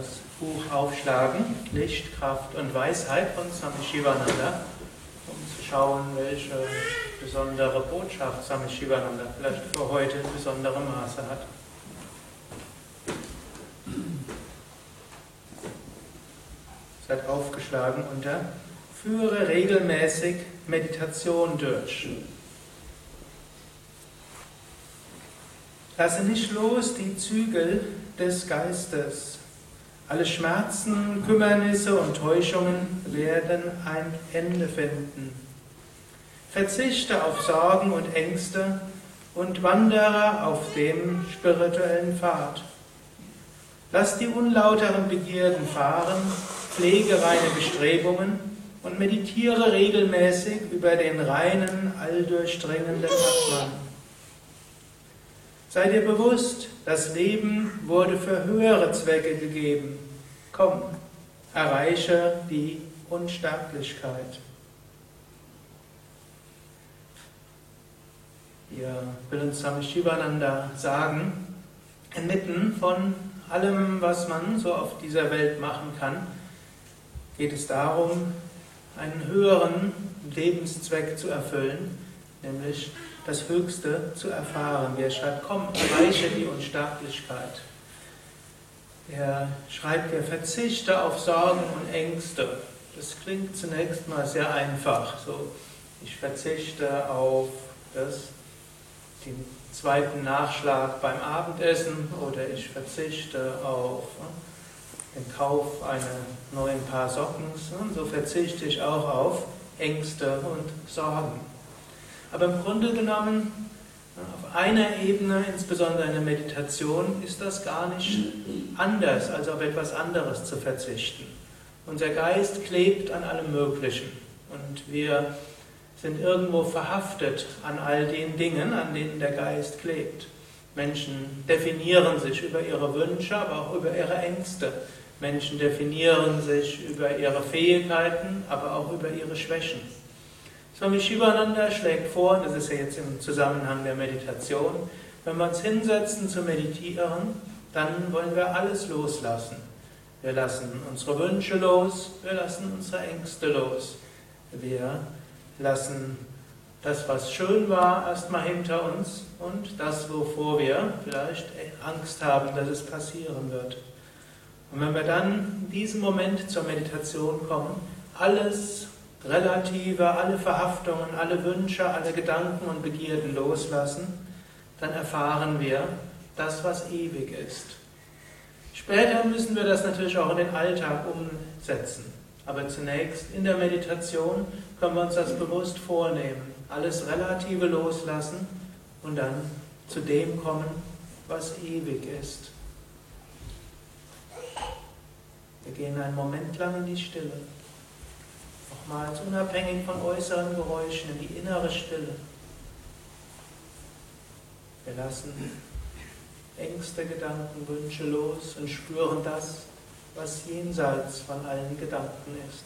das Buch aufschlagen, Licht, Kraft und Weisheit von Swami Shivananda, um zu schauen, welche besondere Botschaft Swami Shivananda vielleicht für heute in besonderem Maße hat. Seid aufgeschlagen unter Führe regelmäßig Meditation durch. Lasse nicht los die Zügel des Geistes. Alle Schmerzen, Kümmernisse und Täuschungen werden ein Ende finden. Verzichte auf Sorgen und Ängste und wandere auf dem spirituellen Pfad. Lass die unlauteren Begierden fahren, pflege reine Bestrebungen und meditiere regelmäßig über den reinen, alldurchdringenden Atman. Sei dir bewusst, das Leben wurde für höhere Zwecke gegeben. Komm, erreiche die Unsterblichkeit. Hier will uns Swami Shivananda sagen, inmitten von allem, was man so auf dieser Welt machen kann, geht es darum, einen höheren Lebenszweck zu erfüllen, nämlich das Höchste zu erfahren. Wer schreibt, komm, erreiche die Unsterblichkeit. Er schreibt, er verzichte auf Sorgen und Ängste. Das klingt zunächst mal sehr einfach. So, ich verzichte auf das, den zweiten Nachschlag beim Abendessen oder ich verzichte auf ne, den Kauf einer neuen Paar Socken. So verzichte ich auch auf Ängste und Sorgen. Aber im Grunde genommen, auf einer Ebene, insbesondere in der Meditation, ist das gar nicht anders, als auf etwas anderes zu verzichten. Unser Geist klebt an allem Möglichen und wir sind irgendwo verhaftet an all den Dingen, an denen der Geist klebt. Menschen definieren sich über ihre Wünsche, aber auch über ihre Ängste. Menschen definieren sich über ihre Fähigkeiten, aber auch über ihre Schwächen. Swami Shivananda schlägt vor, das ist ja jetzt im Zusammenhang der Meditation, wenn wir uns hinsetzen zu meditieren, dann wollen wir alles loslassen. Wir lassen unsere Wünsche los, wir lassen unsere Ängste los. Wir lassen das, was schön war, erstmal hinter uns und das, wovor wir vielleicht Angst haben, dass es passieren wird. Und wenn wir dann in diesem Moment zur Meditation kommen, alles Relative, alle Verhaftungen, alle Wünsche, alle Gedanken und Begierden loslassen, dann erfahren wir das, was ewig ist. Später müssen wir das natürlich auch in den Alltag umsetzen. Aber zunächst in der Meditation können wir uns das bewusst vornehmen. Alles Relative loslassen und dann zu dem kommen, was ewig ist. Wir gehen einen Moment lang in die Stille nochmals unabhängig von äußeren Geräuschen in die innere Stille. Wir lassen Ängste, Gedanken, Wünsche los und spüren das, was jenseits von allen Gedanken ist.